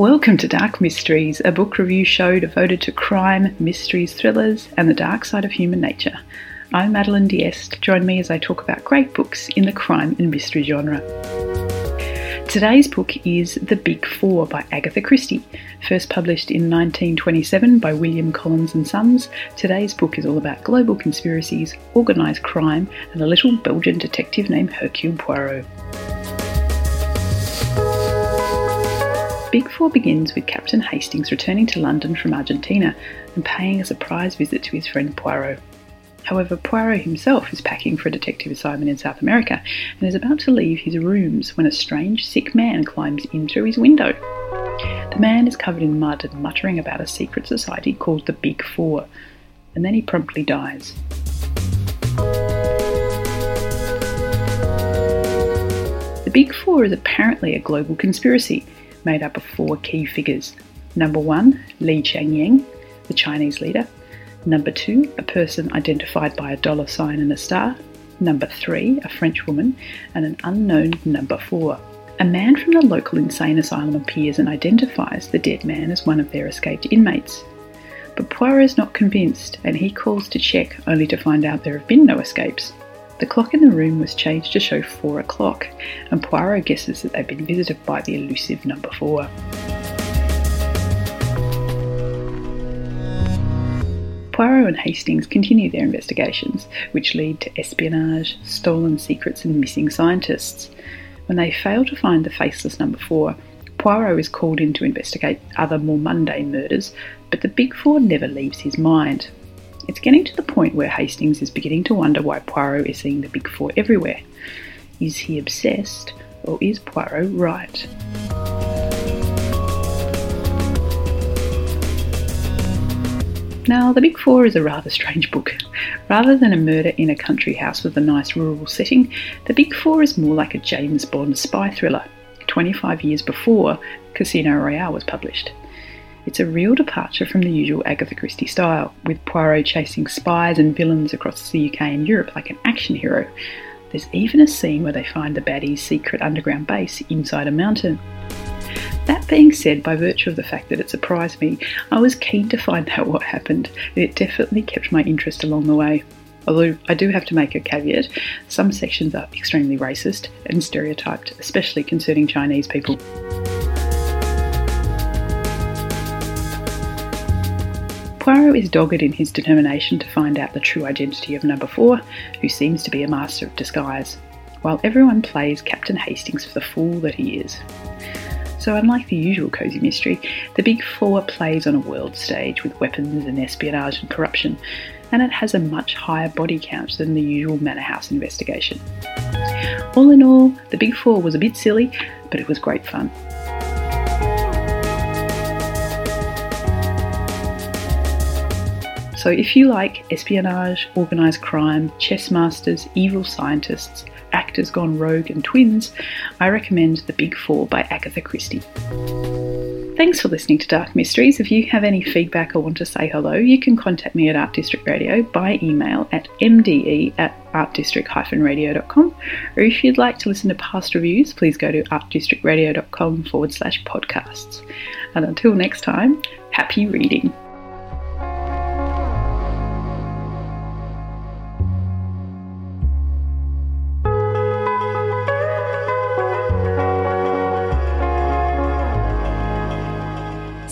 Welcome to Dark Mysteries, a book review show devoted to crime, mysteries, thrillers, and the dark side of human nature. I'm Madeline Diest. Join me as I talk about great books in the crime and mystery genre. Today's book is The Big Four by Agatha Christie. First published in 1927 by William Collins and Sons, today's book is all about global conspiracies, organised crime, and a little Belgian detective named Hercule Poirot. Big Four begins with Captain Hastings returning to London from Argentina and paying a surprise visit to his friend Poirot. However, Poirot himself is packing for a detective assignment in South America and is about to leave his rooms when a strange, sick man climbs in through his window. The man is covered in mud and muttering about a secret society called the Big Four, and then he promptly dies. The Big Four is apparently a global conspiracy made up of four key figures. Number one, Li Changyang, the Chinese leader. Number two, a person identified by a dollar sign and a star. Number three, a French woman. And an unknown number four. A man from the local insane asylum appears and identifies the dead man as one of their escaped inmates. But Poirot is not convinced and he calls to check only to find out there have been no escapes. The clock in the room was changed to show four o'clock, and Poirot guesses that they've been visited by the elusive number four. Poirot and Hastings continue their investigations, which lead to espionage, stolen secrets, and missing scientists. When they fail to find the faceless number four, Poirot is called in to investigate other more mundane murders, but the Big Four never leaves his mind. It's getting to the point where Hastings is beginning to wonder why Poirot is seeing the Big Four everywhere. Is he obsessed, or is Poirot right? Now, The Big Four is a rather strange book. Rather than a murder in a country house with a nice rural setting, The Big Four is more like a James Bond spy thriller, 25 years before Casino Royale was published. It's a real departure from the usual Agatha Christie style, with Poirot chasing spies and villains across the UK and Europe like an action hero. There's even a scene where they find the baddie's secret underground base inside a mountain. That being said, by virtue of the fact that it surprised me, I was keen to find out what happened, it definitely kept my interest along the way. Although I do have to make a caveat, some sections are extremely racist and stereotyped, especially concerning Chinese people. Poirot is dogged in his determination to find out the true identity of Number Four, who seems to be a master of disguise, while everyone plays Captain Hastings for the fool that he is. So, unlike the usual cosy mystery, the Big Four plays on a world stage with weapons and espionage and corruption, and it has a much higher body count than the usual Manor House investigation. All in all, the Big Four was a bit silly, but it was great fun. So, if you like espionage, organised crime, chess masters, evil scientists, actors gone rogue, and twins, I recommend The Big Four by Agatha Christie. Thanks for listening to Dark Mysteries. If you have any feedback or want to say hello, you can contact me at Art District Radio by email at mde at artdistrict-radio.com. Or if you'd like to listen to past reviews, please go to artdistrictradio.com forward slash podcasts. And until next time, happy reading.